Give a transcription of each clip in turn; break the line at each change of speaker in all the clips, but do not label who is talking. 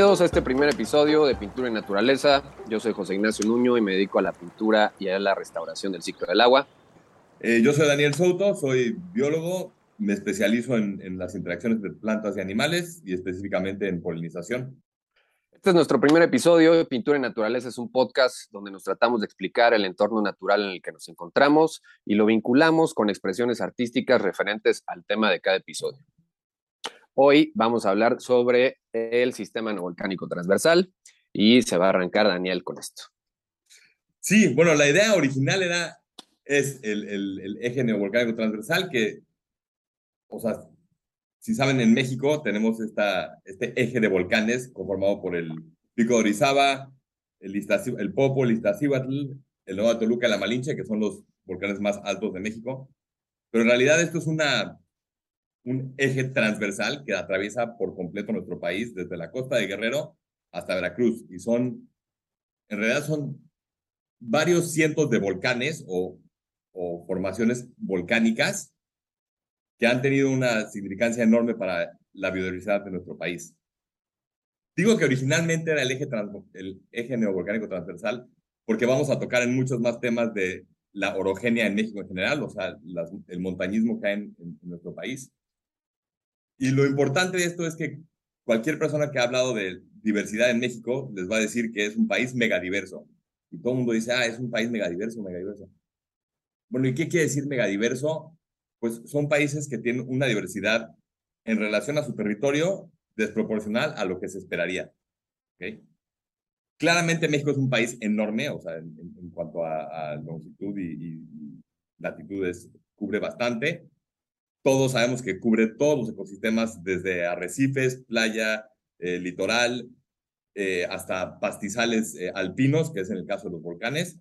Bienvenidos a este primer episodio de Pintura y Naturaleza. Yo soy José Ignacio Nuño y me dedico a la pintura y a la restauración del ciclo del agua.
Eh, yo soy Daniel Souto, soy biólogo, me especializo en, en las interacciones de plantas y animales y específicamente en polinización.
Este es nuestro primer episodio. Pintura y Naturaleza es un podcast donde nos tratamos de explicar el entorno natural en el que nos encontramos y lo vinculamos con expresiones artísticas referentes al tema de cada episodio. Hoy vamos a hablar sobre el sistema neovolcánico transversal y se va a arrancar Daniel con esto.
Sí, bueno, la idea original era, es el, el, eje neovolcánico transversal que, o sea, si saben, en México tenemos esta, este eje de volcanes conformado por el Pico de Orizaba, el, el Popo, el Iztaccíhuatl, el Nuevo Toluca la Malinche, que son los volcanes más altos de México. Pero en realidad esto es una un eje transversal que atraviesa por completo nuestro país, desde la costa de Guerrero hasta Veracruz. Y son, en realidad son varios cientos de volcanes o, formaciones volcánicas que han tenido una significancia enorme para la biodiversidad de nuestro país. Digo que originalmente era el eje, el eje neovolcánico transversal porque vamos a tocar en muchos más temas de la orogenia en México en general, o sea, el montañismo que hay en nuestro país. Y lo importante de esto es que cualquier persona que ha hablado de diversidad en México les va a decir que es un país megadiverso. Y todo el mundo dice, ah, es un país megadiverso, megadiverso. Bueno, ¿y qué quiere decir megadiverso? Pues son países que tienen una diversidad en relación a su territorio desproporcional a lo que se esperaría. ¿okay? Claramente México es un país enorme, o sea, en, cuanto a, longitud y, y latitudes, cubre bastante, todos sabemos que cubre todos los ecosistemas, desde arrecifes, playa, eh, litoral, eh, hasta pastizales eh, alpinos, que es en el caso de los volcanes,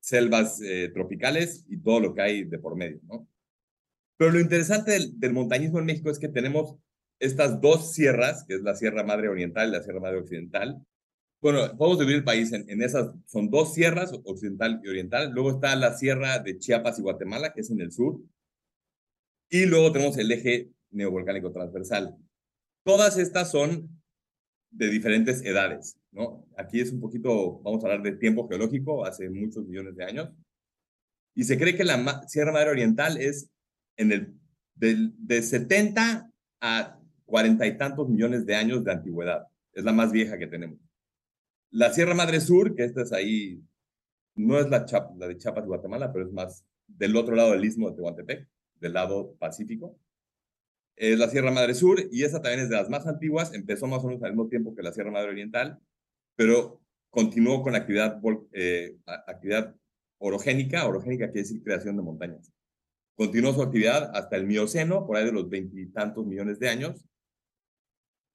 selvas tropicales y todo lo que hay de por medio. Pero lo interesante del, montañismo en México es que tenemos estas dos sierras, que es la Sierra Madre Oriental y la Sierra Madre Occidental. Bueno, podemos dividir el país en esas, son dos sierras, occidental y oriental. Luego está la Sierra de Chiapas y Guatemala, que es en el sur, y luego tenemos el eje neovolcánico transversal. Todas estas son de diferentes edades, ¿no? Aquí es un poquito, vamos a hablar de tiempo geológico, hace muchos millones de años. Y se cree que la Sierra Madre Oriental es en el, de 70 a cuarenta y tantos millones de años de antigüedad. Es la más vieja que tenemos. La Sierra Madre Sur, que esta es ahí, no es la, la de Chiapas, Guatemala, pero es más del otro lado del istmo de Tehuantepec, del lado pacífico. Es la Sierra Madre Sur y esa también es de las más antiguas, empezó más o menos al mismo tiempo que la Sierra Madre Oriental, pero continuó con actividad, eh, actividad orogénica, orogénica quiere decir creación de montañas. Continuó su actividad hasta el Mioceno, por ahí de los veintitantos millones de años.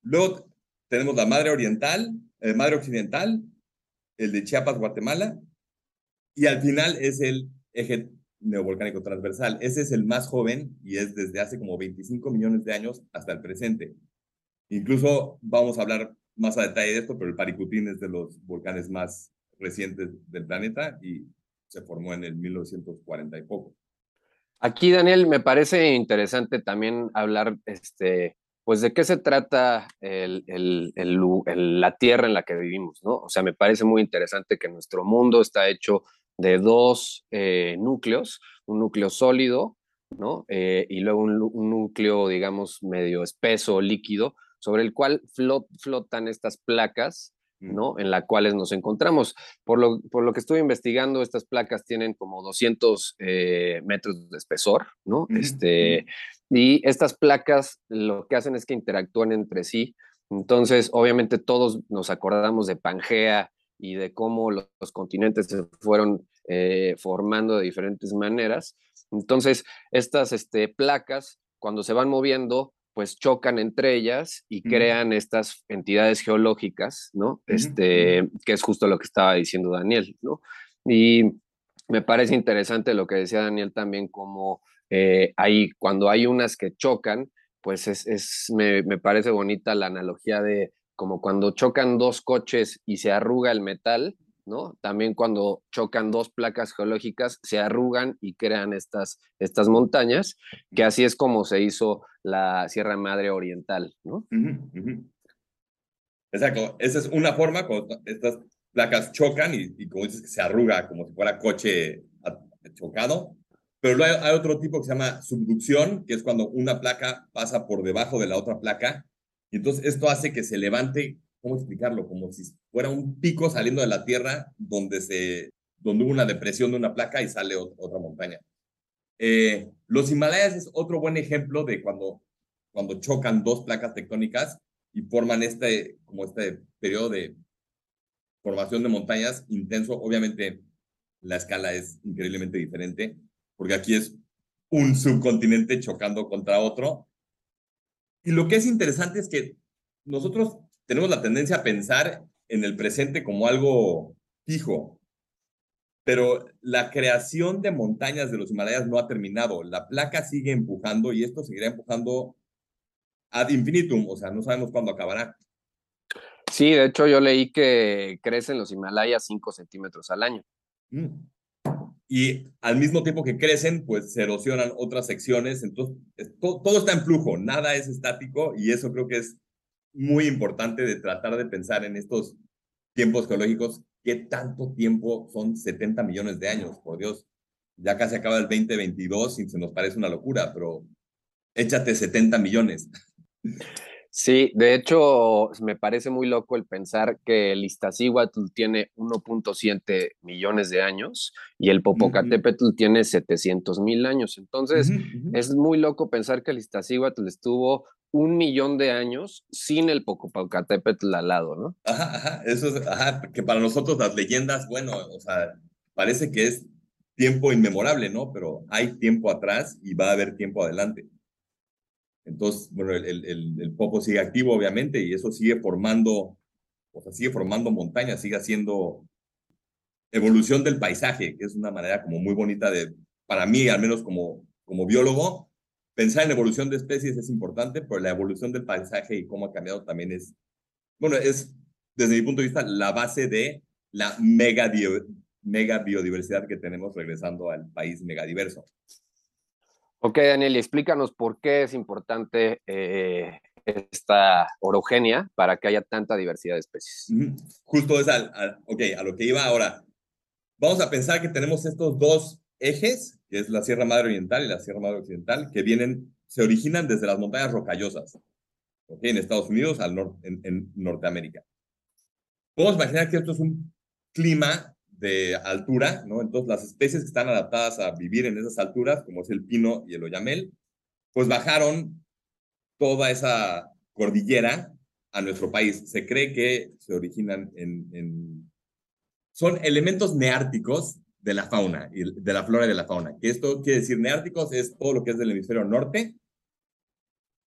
Luego tenemos la Madre Oriental, el Madre Occidental, el de Chiapas, Guatemala, y al final es el eje neovolcánico transversal. Ese es el más joven y es desde hace como 25 millones de años hasta el presente. Incluso vamos a hablar más a detalle de esto, pero el Paricutín es de los volcanes más recientes del planeta y se formó en el 1940 y poco.
Aquí, Daniel, me parece interesante también hablar, este, pues, de qué se trata el, el, la tierra en la que vivimos, ¿no? O sea, me parece muy interesante que nuestro mundo está hecho de dos eh, núcleos, un núcleo sólido, ¿no? Eh, y luego un, núcleo, digamos, medio espeso, líquido, sobre el cual flotan estas placas. ¿no? En las cuales nos encontramos. Por lo, por lo que estuve investigando, estas placas tienen como 200 eh, metros de espesor, ¿no? este, y estas placas lo que hacen es que interactúan entre sí. Entonces, obviamente todos nos acordamos de Pangea y de cómo los, continentes se fueron eh, formando de diferentes maneras. Entonces, estas este, placas, cuando se van moviendo, pues chocan entre ellas y crean estas entidades geológicas, ¿no? Este, que es justo lo que estaba diciendo Daniel, ¿no? Y me parece interesante lo que decía Daniel también, como eh, cuando hay unas que chocan, pues es, es me, me, parece bonita la analogía de como cuando chocan dos coches y se arruga el metal, ¿no? También cuando chocan dos placas geológicas se arrugan y crean estas, estas montañas, que así es como se hizo la Sierra Madre Oriental.
Exacto, esa es una forma cuando estas placas chocan y, como dices se arruga como si fuera coche chocado. Pero luego hay, otro tipo que se llama subducción, que es cuando una placa pasa por debajo de la otra placa. Y entonces esto hace que se levante, ¿cómo explicarlo? Como si fuera un pico saliendo de la tierra donde, se, donde hubo una depresión de una placa y sale otra montaña. Eh, los Himalayas es otro buen ejemplo de cuando, cuando chocan dos placas tectónicas y forman este, como este periodo de formación de montañas intenso. Obviamente la escala es increíblemente diferente, porque aquí es un subcontinente chocando contra otro. Y lo que es interesante es que nosotros tenemos la tendencia a pensar en el presente como algo fijo, pero la creación de montañas de los Himalayas no ha terminado. La placa sigue empujando y esto seguirá empujando ad infinitum, o sea, no sabemos cuándo acabará.
Sí, de hecho yo leí que crecen los Himalayas 5 centímetros al año. Mm.
Y al mismo tiempo que crecen, pues se erosionan otras secciones. Entonces, todo está en flujo, nada es estático y eso creo que es muy importante de tratar de pensar en estos tiempos geológicos. ¿Qué tanto tiempo son 70 millones de años? Por Dios, ya casi acaba el 2022 y se nos parece una locura, pero échate 70 millones.
Sí, de hecho, me parece muy loco el pensar que el Iztaccíhuatl tiene 1.7 millones de años y el Popocatépetl tiene 700 mil años. Entonces, es muy loco pensar que el Iztaccíhuatl estuvo un millón de años sin el Popocatépetl al lado, ¿no?
Ajá, ajá, eso es, ajá, que para nosotros las leyendas, bueno, o sea, parece que es tiempo inmemorable, ¿no? Pero hay tiempo atrás y va a haber tiempo adelante. Entonces, bueno, el, el, Popo sigue activo, obviamente, y eso sigue formando, o sea, sigue formando montañas, sigue haciendo evolución del paisaje, que es una manera como muy bonita de, para mí, al menos como, como biólogo, pensar en evolución de especies es importante, pero la evolución del paisaje y cómo ha cambiado también es, bueno, es, desde mi punto de vista, la base de la mega, mega biodiversidad que tenemos regresando al país megadiverso.
Ok, Daniel, explícanos por qué es importante eh, esta orogenia para que haya tanta diversidad de especies.
Justo es al, okay, a lo que iba ahora. Vamos a pensar que tenemos estos dos ejes, que es la Sierra Madre Oriental y la Sierra Madre Occidental, que vienen, se originan desde las montañas rocallosas, okay, en Estados Unidos, al norte, en, en Norteamérica. Podemos imaginar que esto es un clima de altura, ¿no? Entonces, las especies que están adaptadas a vivir en esas alturas, como es el pino y el oyamel, pues bajaron toda esa cordillera a nuestro país. Se cree que se originan en, son elementos neárticos de la fauna, de la flora y de la fauna. Que esto quiere decir neárticos es todo lo que es del hemisferio norte.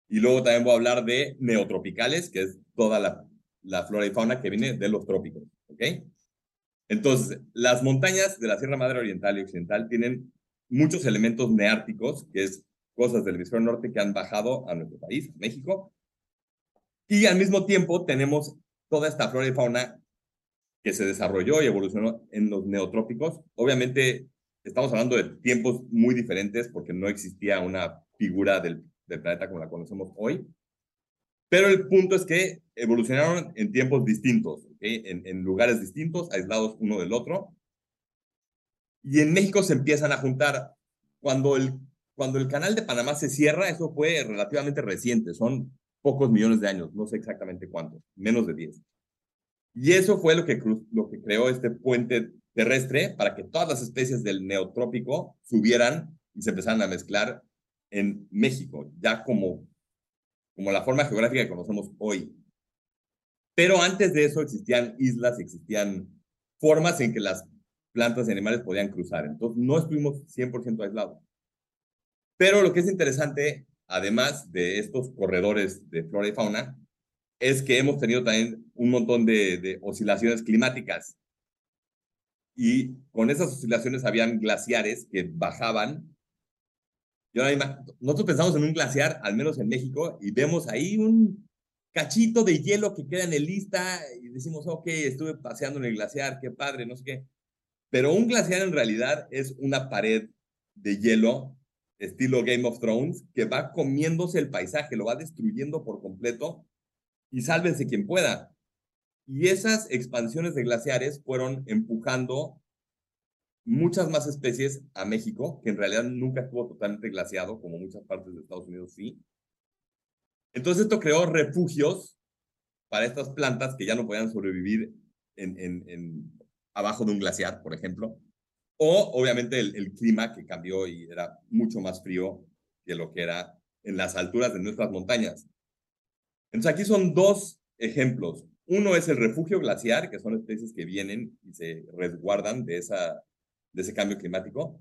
Y luego también voy a hablar de neotropicales, que es toda la, la flora y fauna que viene de los trópicos. ¿Ok? Entonces, las montañas de la Sierra Madre Oriental y Occidental tienen muchos elementos neárticos, que es cosas del hemisferio norte que han bajado a nuestro país, México. Y al mismo tiempo tenemos toda esta flora y fauna que se desarrolló y evolucionó en los neotrópicos. Obviamente estamos hablando de tiempos muy diferentes porque no existía una figura del, del planeta como la conocemos hoy. Pero el punto es que evolucionaron en tiempos distintos, en, en, lugares distintos, aislados uno del otro. Y en México se empiezan a juntar. Cuando el, cuando el canal de Panamá se cierra, eso fue relativamente reciente, son pocos millones de años, no sé exactamente cuántos, menos de 10. Y eso fue lo que, lo que creó este puente terrestre para que todas las especies del neotrópico subieran y se empezaran a mezclar en México, ya como como la forma geográfica que conocemos hoy. Pero antes de eso existían islas, existían formas en que las plantas y animales podían cruzar. Entonces no estuvimos 100% aislados. Pero lo que es interesante, además de estos corredores de flora y fauna, es que hemos tenido también un montón de, de oscilaciones climáticas. Y con esas oscilaciones habían glaciares que bajaban yo nosotros pensamos en un glaciar, al menos en México, y vemos ahí un cachito de hielo que queda en el lista y decimos, ok, estuve paseando en el glaciar, qué padre, no sé qué. Pero un glaciar en realidad es una pared de hielo, estilo Game of Thrones, que va comiéndose el paisaje, lo va destruyendo por completo y sálvense quien pueda. Y esas expansiones de glaciares fueron empujando muchas más especies a México, que en realidad nunca estuvo totalmente glaciado, como muchas partes de Estados Unidos sí. Entonces esto creó refugios para estas plantas que ya no podían sobrevivir en, abajo de un glaciar, por ejemplo. O obviamente el, clima que cambió y era mucho más frío que lo que era en las alturas de nuestras montañas. Entonces aquí son dos ejemplos. Uno es el refugio glaciar, que son especies que vienen y se resguardan de, ese cambio climático.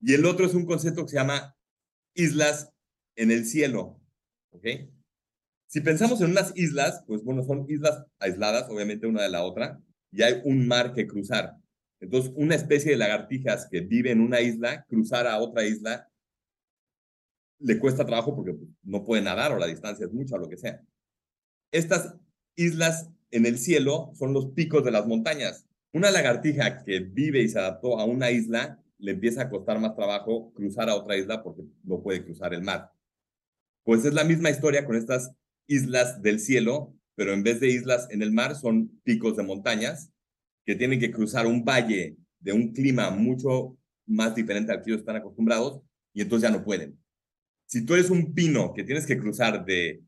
Y el otro es un concepto que se llama islas en el cielo. ¿Ok? Si pensamos en unas islas, pues bueno, son islas aisladas, obviamente una de la otra, y hay un mar que cruzar. Entonces, una especie de lagartijas que vive en una isla, cruzar a otra isla, le cuesta trabajo porque no puede nadar o la distancia es mucha o lo que sea. Estas islas en el cielo son los picos de las montañas. Una lagartija que vive y se adaptó a una isla, le empieza a costar más trabajo cruzar a otra isla porque no puede cruzar el mar. Pues es la misma historia con estas islas del cielo, pero en vez de islas en el mar son picos de montañas que tienen que cruzar un valle de un clima mucho más diferente al que ellos están acostumbrados y entonces ya no pueden. Si tú eres un pino que tienes que cruzar de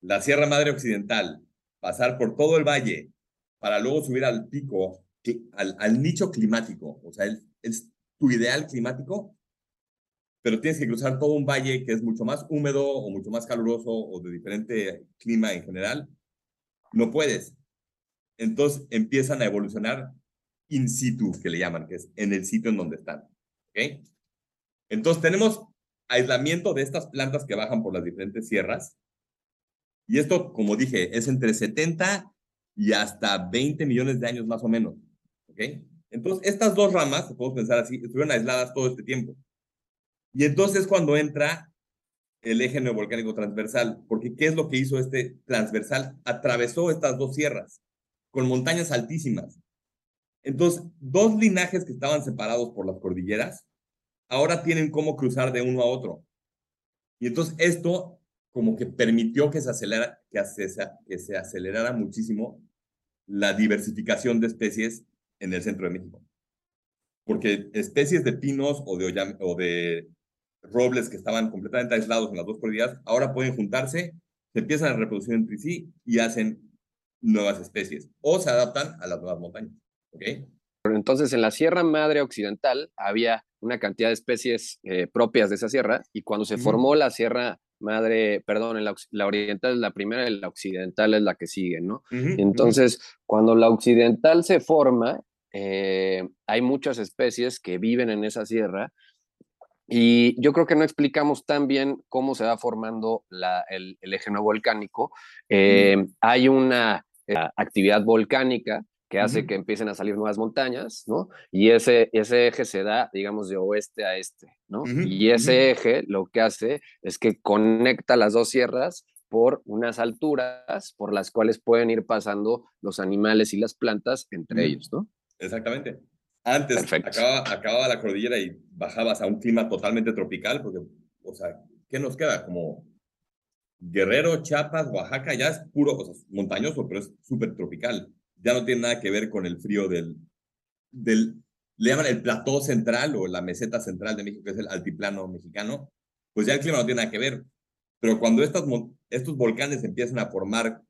la Sierra Madre Occidental, pasar por todo el valle para luego subir al pico, al, nicho climático, o sea, es tu ideal climático, pero tienes que cruzar todo un valle que es mucho más húmedo o mucho más caluroso o de diferente clima en general, no puedes. Entonces empiezan a evolucionar in situ, que le llaman, que es en el sitio en donde están. ¿Ok? Entonces tenemos aislamiento de estas plantas que bajan por las diferentes sierras. Y esto, como dije, es entre 70 y hasta 20 millones de años más o menos. ¿Ok? Entonces, estas dos ramas, podemos pensar así, estuvieron aisladas todo este tiempo. Y entonces cuando entra el eje neovolcánico transversal, porque ¿qué es lo que hizo este transversal? Atravesó estas dos sierras con montañas altísimas. Entonces, dos linajes que estaban separados por las cordilleras, ahora tienen cómo cruzar de uno a otro. Y entonces esto como que permitió que se, acelera, que que se acelerara muchísimo la diversificación de especies en el centro de México. Porque especies de pinos o de robles que estaban completamente aislados en las dos cordilleras, ahora pueden juntarse, se empiezan a reproducir entre sí y hacen nuevas especies o se adaptan a las nuevas montañas. ¿okay?
Entonces, en la Sierra Madre Occidental había una cantidad de especies eh, propias de esa sierra y cuando se formó la Sierra Madre, perdón, la, la, oriental es la primera y la occidental es la que sigue, ¿no? Entonces, cuando la occidental se forma, eh, hay muchas especies que viven en esa sierra y yo creo que no explicamos tan bien cómo se va formando el, eje no volcánico. Eh, hay una eh, actividad volcánica que hace que empiecen a salir nuevas montañas, ¿no? Y ese, ese eje se da, digamos, de oeste a este, ¿no? y ese eje lo que hace es que conecta las dos sierras por unas alturas por las cuales pueden ir pasando los animales y las plantas entre ellos, ¿no?
Exactamente. Antes acababa, acababa, la cordillera y bajabas a un clima totalmente tropical, porque, o sea, ¿qué nos queda? Como Guerrero, Chiapas, Oaxaca, ya es puro, o sea, montañoso, pero es súper tropical. Ya no tiene nada que ver con el frío del, del, le llaman el plató central o la meseta central de México, que es el altiplano mexicano, pues ya el clima no tiene nada que ver. Pero cuando estas, estos volcanes empiezan a formar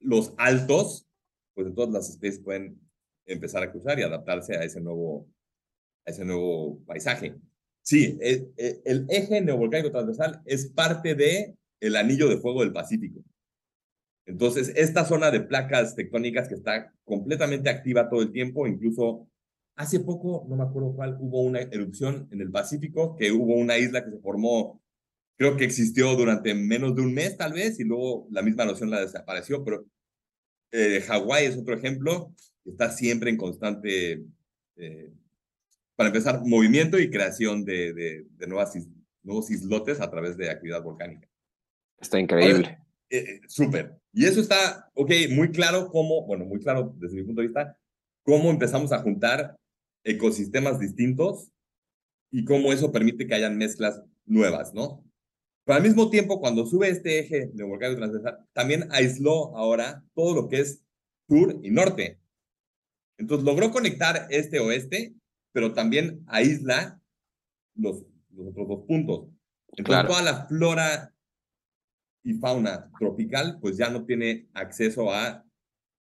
los altos, pues entonces las especies pueden empezar a cruzar y adaptarse a ese nuevo, a ese nuevo paisaje. Sí, el, el eje neovolcánico transversal es parte de el anillo de fuego del Pacífico. Entonces, esta zona de placas tectónicas que está completamente activa todo el tiempo, incluso hace poco, no me acuerdo cuál, hubo una erupción en el Pacífico, que hubo una isla que se formó, creo que existió durante menos de un mes tal vez, y luego la misma noción la desapareció, pero eh, Hawái es otro ejemplo, está siempre en constante, eh, para empezar, movimiento y creación de, de, nuevas nuevos islotes a través de actividad volcánica.
Está increíble.
Eh, eh, súper. Y eso está, ok, muy claro cómo, bueno, muy claro desde mi punto de vista, cómo empezamos a juntar ecosistemas distintos y cómo eso permite que hayan mezclas nuevas, ¿no? Pero al mismo tiempo, cuando sube este eje de volcán transversal, también aisló ahora todo lo que es sur y norte. Entonces logró conectar este-oeste, pero también aísla los, los otros dos puntos. Entonces toda la flora y fauna tropical pues ya no tiene acceso a,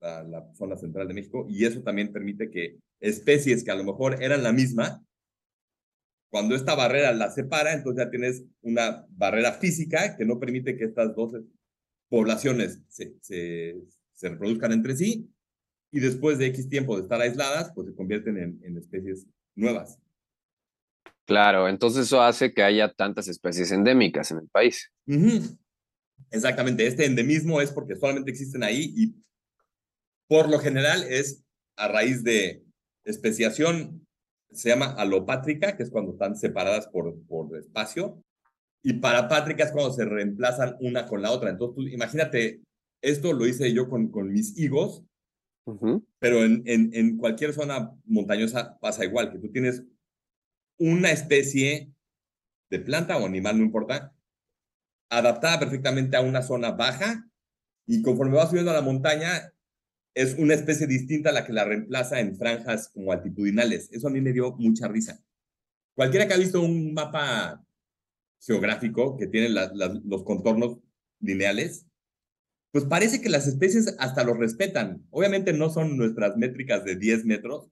la zona central de México y eso también permite que especies que a lo mejor eran la misma, cuando esta barrera la separa, entonces ya tienes una barrera física que no permite que estas dos poblaciones se, se, se reproduzcan entre sí y después de X tiempo de estar aisladas, pues se convierten en, en especies nuevas.
Claro, entonces eso hace que haya tantas especies endémicas en el país.
Exactamente, este endemismo es porque solamente existen ahí y por lo general es a raíz de especiación, se llama alopátrica, que es cuando están separadas por, por espacio, y parapátrica es cuando se reemplazan una con la otra. Entonces, tú, imagínate, esto lo hice yo con, con mis higos, pero en, cualquier zona montañosa pasa igual, que tú tienes una especie de planta o animal, no importa, adaptada perfectamente a una zona baja y conforme va subiendo a la montaña es una especie distinta la que la reemplaza en franjas como altitudinales. Eso a mí me dio mucha risa. Cualquiera que ha visto un mapa geográfico que tiene los contornos lineales, pues parece que las especies hasta los respetan. Obviamente no son nuestras métricas de 10 metros,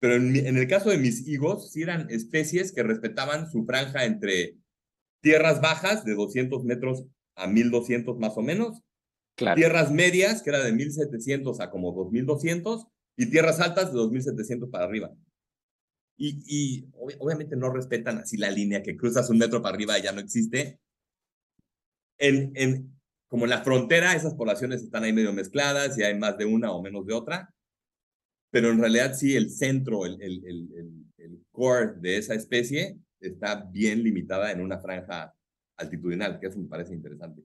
pero en, en, el caso de mis higos, sí eran especies que respetaban su franja entre tierras bajas de 200 metros a 1200 más o menos, tierras medias, que era de 1700 a como 2200, y tierras altas de 2700 para arriba. Y, y obviamente no respetan así la línea que cruzas un metro para arriba y ya no existe. En, en, como en la frontera, esas poblaciones están ahí medio mezcladas y hay más de una o menos de otra pero en realidad sí, el centro, el, core de esa especie está bien limitada en una franja altitudinal, que eso me parece interesante.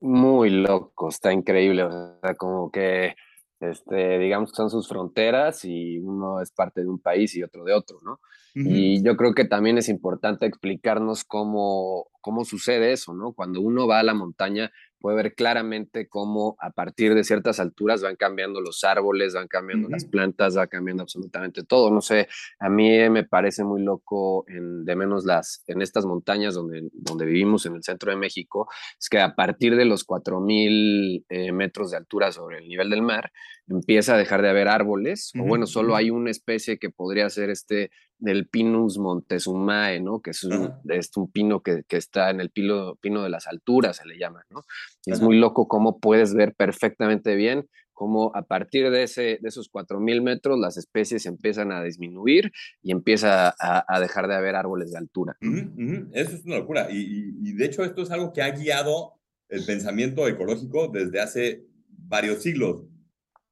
Muy loco, está increíble, o sea, como que, este, digamos que son sus fronteras y uno es parte de un país y otro de otro, ¿no? Y yo creo que también es importante explicarnos cómo, cómo sucede eso, ¿no? Cuando uno va a la montaña, puede ver claramente cómo a partir de ciertas alturas van cambiando los árboles, van cambiando las plantas, va cambiando absolutamente todo. No sé, a mí me parece muy loco, en, de menos las, en estas montañas donde, donde vivimos en el centro de México, es que a partir de los 4.000 eh, metros de altura sobre el nivel del mar, empieza a dejar de haber árboles, o bueno, solo hay una especie que podría ser este del Pinus montezumae, ¿no? Que es un, es un pino que, que, está en el pino, pino de las alturas, se le llama, ¿no? Y es muy loco cómo puedes ver perfectamente bien cómo a partir de, ese, de esos 4.000 metros las especies empiezan a disminuir y empieza a, a dejar de haber árboles de altura.
Eso es una locura. Y, y, de hecho esto es algo que ha guiado el pensamiento ecológico desde hace varios siglos.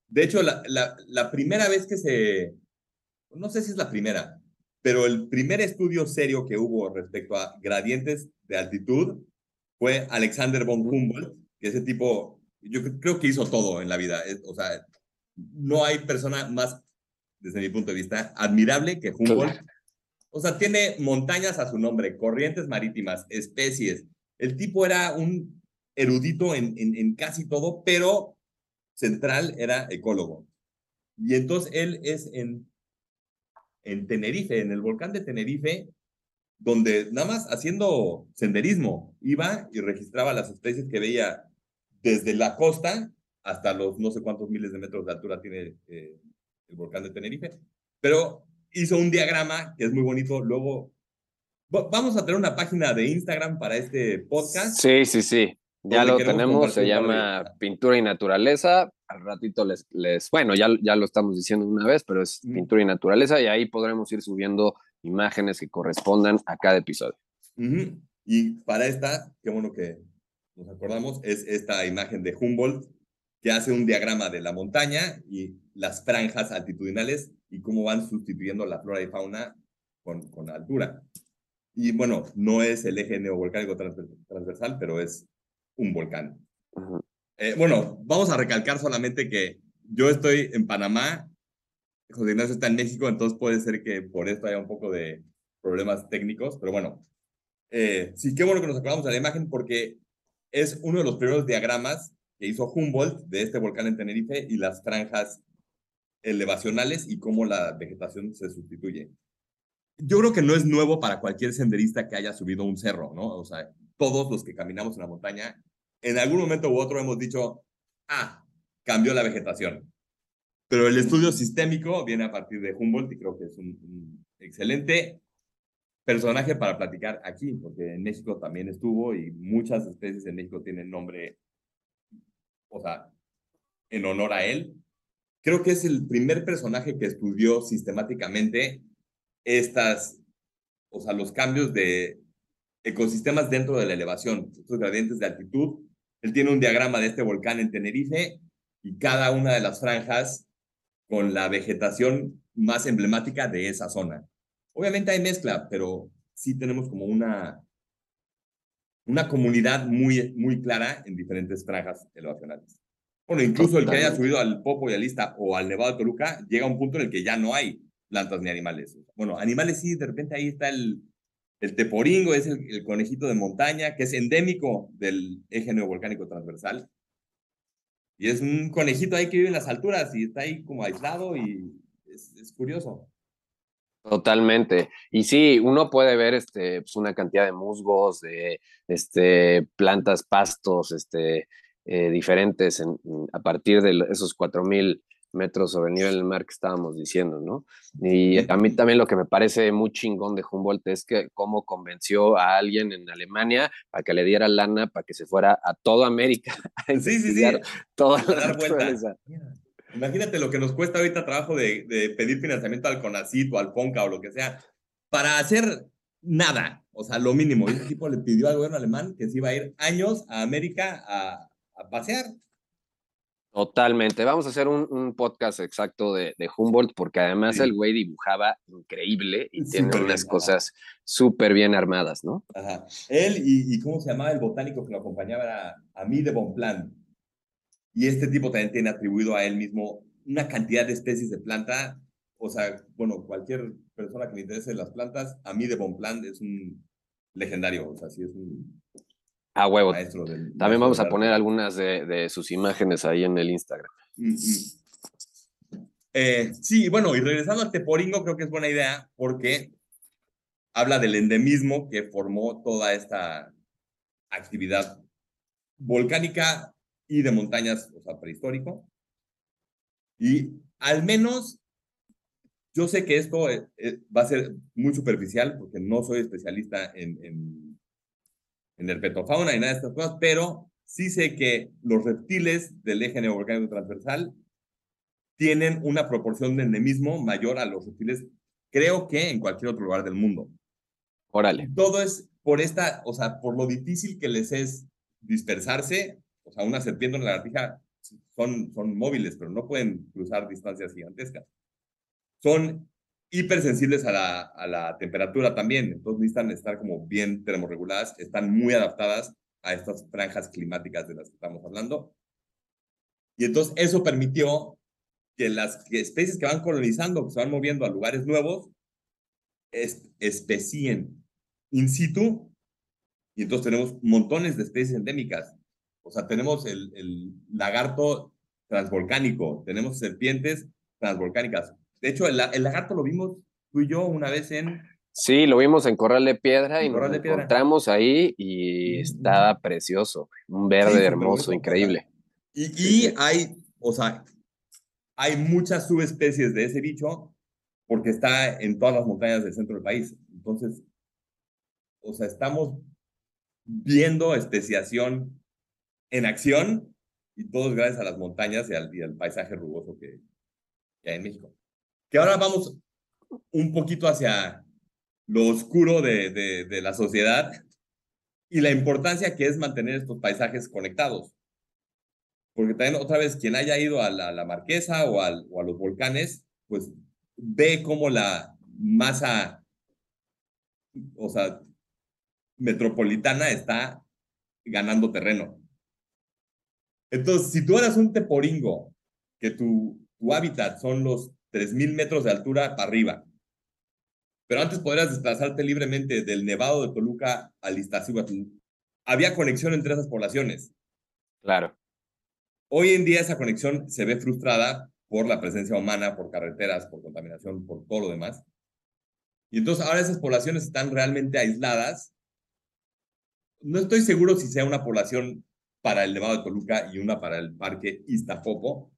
De hecho, la, la, la primera vez que se, no sé si es la primera, pero el primer estudio serio que hubo respecto a gradientes de altitud fue Alexander von Humboldt, que ese tipo, yo creo que hizo todo en la vida. O sea, no hay persona más, desde mi punto de vista, admirable que Humboldt. O sea, tiene montañas a su nombre, corrientes marítimas, especies. El tipo era un erudito en, en, en casi todo, pero central era ecólogo. Y entonces él es en en Tenerife, en el volcán de Tenerife, donde nada más haciendo senderismo iba y registraba las especies que veía desde la costa hasta los no sé cuántos miles de metros de altura tiene eh, el volcán de Tenerife, pero hizo un diagrama que es muy bonito. Luego, vamos a tener una página de Instagram para este podcast.
Sí, sí, sí. Ya lo tenemos, se llama Pintura y Naturaleza. Al ratito les, les bueno, ya, ya lo estamos diciendo una vez, pero es Pintura y Naturaleza y ahí podremos ir subiendo imágenes que correspondan a cada episodio.
Y para esta, qué bueno que nos acordamos, es esta imagen de Humboldt que hace un diagrama de la montaña y las franjas altitudinales y cómo van sustituyendo la flora y fauna con, con la altura. Y bueno, no es el eje neovolcánico transversal, pero es un volcán. Eh, bueno, vamos a recalcar solamente que yo estoy en Panamá, José Ignacio está en México, entonces puede ser que por esto haya un poco de problemas técnicos, pero bueno, eh, sí, qué bueno que nos acordamos de la imagen porque es uno de los primeros diagramas que hizo Humboldt de este volcán en Tenerife y las franjas elevacionales y cómo la vegetación se sustituye. Yo creo que no es nuevo para cualquier senderista que haya subido un cerro, ¿no? O sea, todos los que caminamos en la montaña, en algún momento u otro hemos dicho, ah, cambió la vegetación. Pero el estudio sistémico viene a partir de Humboldt y creo que es un, excelente personaje para platicar aquí, porque en México también estuvo y muchas especies en México tienen nombre, o sea, en honor a él. Creo que es el primer personaje que estudió sistemáticamente estas, o sea, los cambios de ecosistemas dentro de la elevación, estos gradientes de altitud. Él tiene un diagrama de este volcán en Tenerife y cada una de las franjas con la vegetación más emblemática de esa zona. Obviamente hay mezcla, pero sí tenemos como una, una comunidad muy, muy clara en diferentes franjas elevacionales. Bueno, incluso el que haya subido al Popo y al Lista o al Nevado de Toluca llega a un punto en el que ya no hay plantas ni animales. Bueno, animales sí, de repente ahí está el, el teporingo, es el, conejito de montaña, que es endémico del eje neovolcánico transversal. Y es un conejito ahí que vive en las alturas y está ahí como aislado y es, curioso.
Totalmente. Y sí, uno puede ver este, pues una cantidad de musgos, de este, plantas, pastos este, eh, diferentes en, a partir de esos 4000 metros sobre el nivel del mar que estábamos diciendo, ¿no? Y a mí también lo que me parece muy chingón de Humboldt es que cómo convenció a alguien en Alemania para que le diera lana para que se fuera a toda América
a sí, sí, sí. toda la Imagínate lo que nos cuesta ahorita trabajo de, de pedir financiamiento al CONACIT o al FONCA o lo que sea, para hacer nada, o sea, lo mínimo. Y ese tipo le pidió al gobierno alemán que se iba a ir años a América a, a pasear.
Totalmente. Vamos a hacer un, podcast exacto de, Humboldt porque además el güey dibujaba increíble y tiene unas cosas súper bien armadas, ¿no?
Ajá. Él y, ¿cómo se llamaba el botánico que lo acompañaba? Era a mí de Bonplan. Y este tipo también tiene atribuido a él mismo una cantidad de especies de planta. O sea, bueno, cualquier persona que le interese las plantas, a mí de Bonplan es un legendario. O sea, sí es un
a huevo. También vamos a poner algunas de, sus imágenes ahí en el Instagram. Mm,
mm. Eh, sí, bueno, y regresando al Teporingo, creo que es buena idea porque habla del endemismo que formó toda esta actividad volcánica y de montañas, o sea, prehistórico. Y al menos yo sé que esto eh, eh, va a ser muy superficial porque no soy especialista en en el petofauna y nada de estas cosas, pero sí sé que los reptiles del eje neovolcánico transversal tienen una proporción de endemismo mayor a los reptiles, creo que en cualquier otro lugar del mundo.
Órale.
Todo es por esta, o sea, por lo difícil que les es dispersarse, o sea, una serpiente o una lagartija son, son móviles, pero no pueden cruzar distancias gigantescas. Son hipersensibles a la, a la temperatura también, entonces necesitan estar como bien termorreguladas, están muy adaptadas a estas franjas climáticas de las que estamos hablando. Y entonces eso permitió que las especies que van colonizando, que se van moviendo a lugares nuevos, es, especien in situ, y entonces tenemos montones de especies endémicas. O sea, tenemos el, el lagarto transvolcánico, tenemos serpientes transvolcánicas, de hecho, el, lagarto lo vimos tú y yo una vez en...
Sí, lo vimos en Corral de Piedra y nos encontramos ahí y estaba precioso, un verde hermoso, increíble.
Y, y hay, o sea, hay muchas subespecies de ese bicho porque está en todas las montañas del centro del país. Entonces, o sea, estamos viendo especiación en acción y todo es gracias a las montañas y al, y al paisaje rugoso que, que hay en México que ahora vamos un poquito hacia lo oscuro de, de, la sociedad y la importancia que es mantener estos paisajes conectados. Porque también otra vez, quien haya ido a la, Marquesa o, al, o a los volcanes, pues ve cómo la masa, o sea, metropolitana está ganando terreno. Entonces, si tú eras un teporingo, que tu, tu hábitat son los 3.000 metros de altura para arriba. Pero antes podrías desplazarte libremente del Nevado de Toluca al Iztaccíhuatl. Había conexión entre esas poblaciones.
Claro.
Hoy en día esa conexión se ve frustrada por la presencia humana, por carreteras, por contaminación, por todo lo demás. Y entonces ahora esas poblaciones están realmente aisladas. No estoy seguro si sea una población para el Nevado de Toluca y una para el Parque Iztapopo,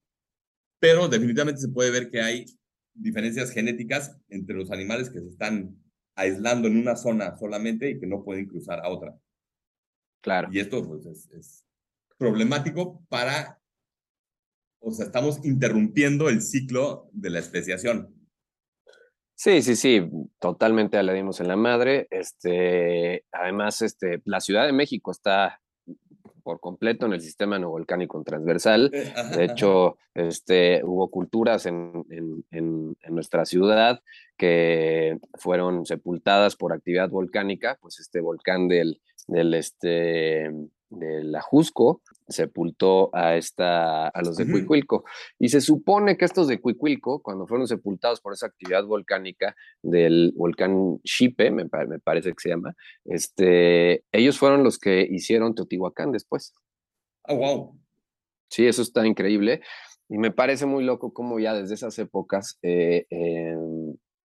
pero definitivamente se puede ver que hay diferencias genéticas entre los animales que se están aislando en una zona solamente y que no pueden cruzar a otra.
Claro.
Y esto pues, es, es problemático para, o sea, estamos interrumpiendo el ciclo de la especiación.
Sí, sí, sí, totalmente le dimos en la madre. Este, además, este, la Ciudad de México está por completo en el sistema no volcánico transversal. Eh, de hecho, este, hubo culturas en, en, en, nuestra ciudad que fueron sepultadas por actividad volcánica, pues este volcán del, del este, del Ajusco sepultó a, esta, a los de Cuicuilco. Y se supone que estos de Cuicuilco, cuando fueron sepultados por esa actividad volcánica del volcán Xipe, me, parece que se llama, este, ellos fueron los que hicieron Teotihuacán después.
Oh, wow.
Sí, eso está increíble. Y me parece muy loco cómo ya desde esas épocas eh,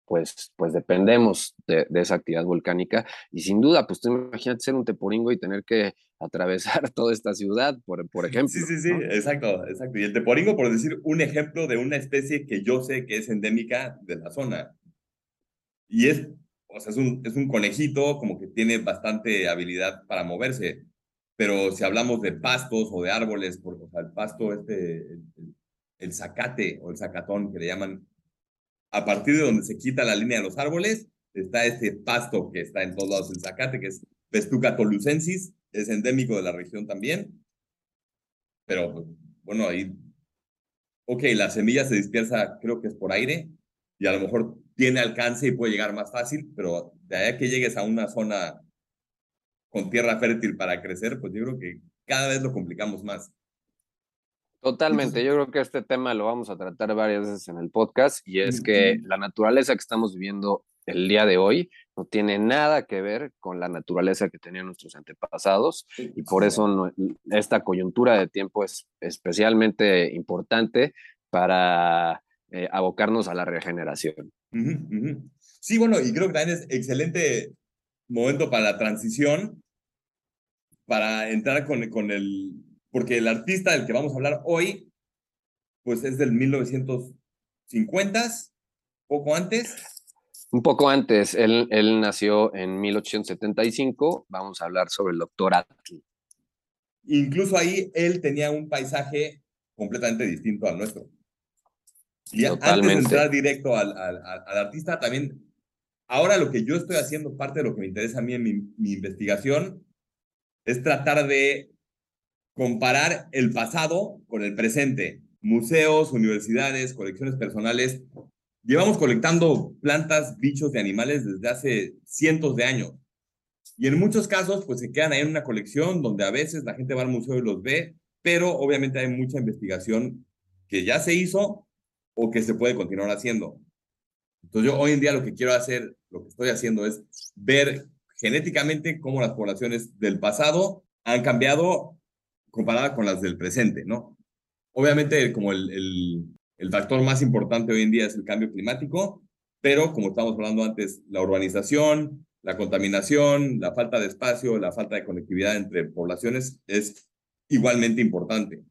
pues, pues dependemos de, esa actividad volcánica. Y sin duda, pues tú imagínate ser un teporingo y tener que atravesar toda esta ciudad, por, por ejemplo.
Sí, sí, sí, exacto, exacto. Y el teporingo, por decir un ejemplo de una especie que yo sé que es endémica de la zona. Y es, o sea, es un, es un conejito como que tiene bastante habilidad para moverse. Pero si hablamos de pastos o de árboles, por, o sea, el pasto, este, el, el zacate o el zacatón que le llaman, a partir de donde se quita la línea de los árboles, está este pasto que está en todos lados el zacate, que es Vestuca tolucensis, es endémico de la región también. Pero, pues, bueno, ahí, ok, la semilla se dispersa, creo que es por aire, y a lo mejor tiene alcance y puede llegar más fácil, pero de allá que llegues a una zona con tierra fértil para crecer, pues yo creo que cada vez lo complicamos más.
Totalmente, yo creo que este tema lo vamos a tratar varias veces en el podcast y es que la naturaleza que estamos viviendo el día de hoy no tiene nada que ver con la naturaleza que tenían nuestros antepasados y por eso esta coyuntura de tiempo es especialmente importante para eh, abocarnos a la regeneración.
Sí, bueno, y creo que también es excelente momento para la transición, para entrar con, con el porque el artista del que vamos a hablar hoy, pues es del 1950, poco antes.
Un poco antes, él, él nació en 1875, vamos a hablar sobre el doctor Atl.
Incluso ahí él tenía un paisaje completamente distinto al nuestro. Y antes de entrar directo al, al, al, artista, también, ahora lo que yo estoy haciendo, parte de lo que me interesa a mí en mi, mi investigación, es tratar de comparar el pasado con el presente. Museos, universidades, colecciones personales. Llevamos colectando plantas, bichos y animales desde hace cientos de años. Y en muchos casos, pues se quedan ahí en una colección donde a veces la gente va al museo y los ve, pero obviamente hay mucha investigación que ya se hizo o que se puede continuar haciendo. Entonces yo hoy en día lo que quiero hacer, lo que estoy haciendo es ver genéticamente cómo las poblaciones del pasado han cambiado comparada con las del presente, ¿no? Obviamente, como el, el, el factor más importante hoy en día es el cambio climático, pero como estábamos hablando antes, la urbanización, la contaminación, la falta de espacio, la falta de conectividad entre poblaciones es igualmente importante. El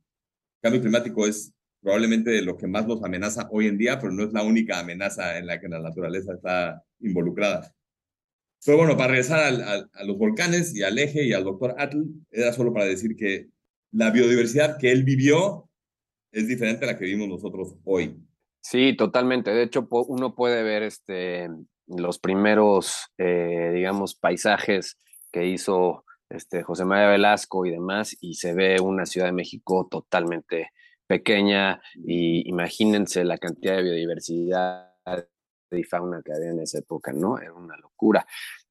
cambio climático es probablemente lo que más nos amenaza hoy en día, pero no es la única amenaza en la que la naturaleza está involucrada. Pero bueno, para regresar al, a los volcanes y al eje y al doctor Atl, era solo para decir que la biodiversidad que él vivió es diferente a la que vivimos nosotros hoy.
Sí, totalmente. De hecho, uno puede ver este, los primeros, eh, digamos, paisajes que hizo este, José María Velasco y demás, y se ve una Ciudad de México totalmente pequeña, y imagínense la cantidad de biodiversidad y fauna que había en esa época, ¿no? Era una locura.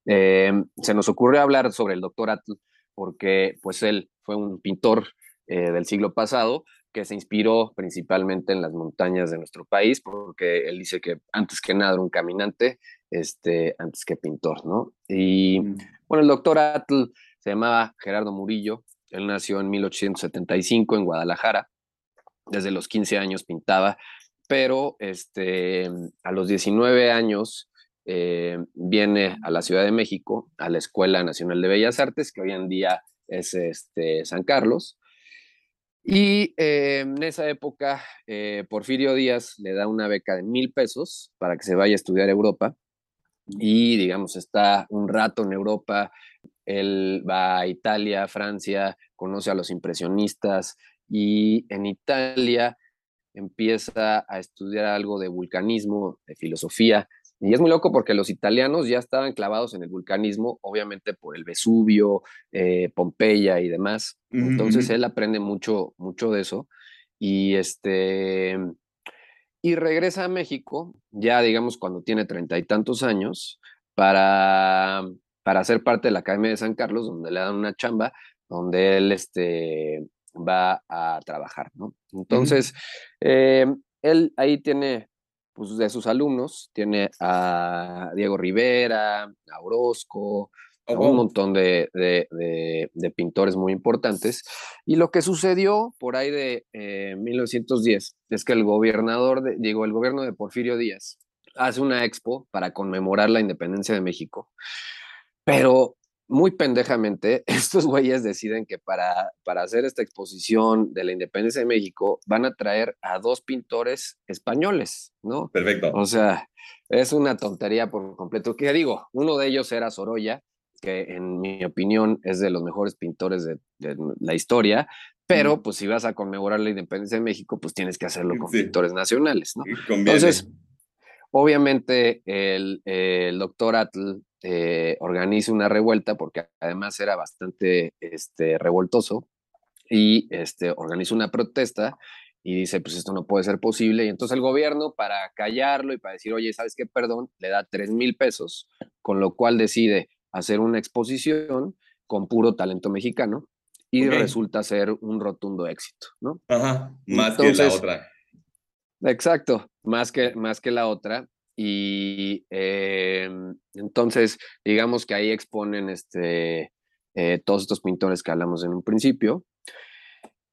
Eh, se nos ocurrió hablar sobre el doctor Atl, porque pues él fue un pintor eh, del siglo pasado que se inspiró principalmente en las montañas de nuestro país, porque él dice que antes que nada era un caminante, este, antes que pintor, ¿no? Y mm. bueno, el doctor Atl se llamaba Gerardo Murillo, él nació en 1875 en Guadalajara, desde los 15 años pintaba, pero este, a los 19 años eh, viene a la Ciudad de México, a la Escuela Nacional de Bellas Artes, que hoy en día es este, San Carlos. Y eh, en esa época, eh, Porfirio Díaz le da una beca de mil pesos para que se vaya a estudiar Europa. Y, digamos, está un rato en Europa. Él va a Italia, Francia, conoce a los impresionistas y en Italia empieza a estudiar algo de vulcanismo, de filosofía, y es muy loco porque los italianos ya estaban clavados en el vulcanismo, obviamente por el Vesubio, eh, Pompeya y demás. Entonces él aprende mucho, mucho de eso. Y este. Y regresa a México, ya digamos cuando tiene treinta y tantos años, para, para ser parte de la Academia de San Carlos, donde le dan una chamba, donde él este, va a trabajar, ¿no? Entonces, eh, él ahí tiene pues, de sus alumnos, tiene a Diego Rivera, a Orozco, a un montón de, de, pintores muy importantes. Y lo que sucedió por ahí de 1910 eh, es que el gobernador, de, digo, el gobierno de Porfirio Díaz hace una expo para conmemorar la independencia de México, pero muy pendejamente, estos güeyes deciden que para, para hacer esta exposición de la independencia de México van a traer a dos pintores españoles, ¿no?
Perfecto.
O sea, es una tontería por completo. ¿Qué digo? Uno de ellos era Sorolla, que en mi opinión es de los mejores pintores de, la historia, pero pues si vas a conmemorar la independencia de México, pues tienes que hacerlo con pintores nacionales, ¿no? Entonces, obviamente el, el doctor Atl eh, organiza una revuelta, porque además era bastante este, revoltoso, y este, organiza una protesta y dice, pues esto no puede ser posible. Y entonces el gobierno, para callarlo y para decir, oye, ¿sabes qué? Perdón, le da 3 mil pesos, con lo cual decide hacer una exposición con puro talento mexicano y resulta ser un rotundo éxito, ¿no?
Ajá, más que la otra.
Exacto, más que, más que la otra. Y em, entonces, digamos que ahí exponen este, eh, todos estos pintores que hablamos en un principio.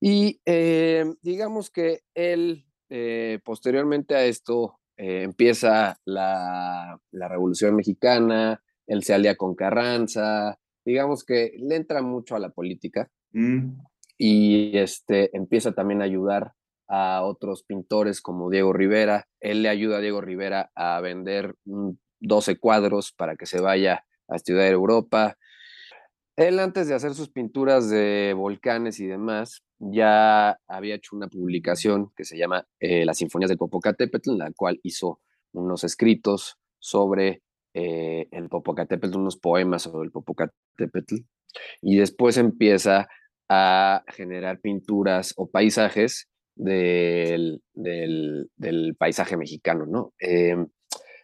Y em, digamos que él, eh, posteriormente a esto, eh, empieza la, la, Revolución Mexicana, él se alía con Carranza, digamos que le entra mucho a la política mm. y este, empieza también a ayudar a otros pintores como Diego Rivera. Él le ayuda a Diego Rivera a vender 12 cuadros para que se vaya a estudiar Europa. Él antes de hacer sus pinturas de volcanes y demás, ya había hecho una publicación que se llama eh, Las Sinfonías del Popocatépetl, en la cual hizo unos escritos sobre eh, el Popocatépetl, unos poemas sobre el Popocatépetl, y después empieza a generar pinturas o paisajes del, del, paisaje mexicano, ¿no? Em,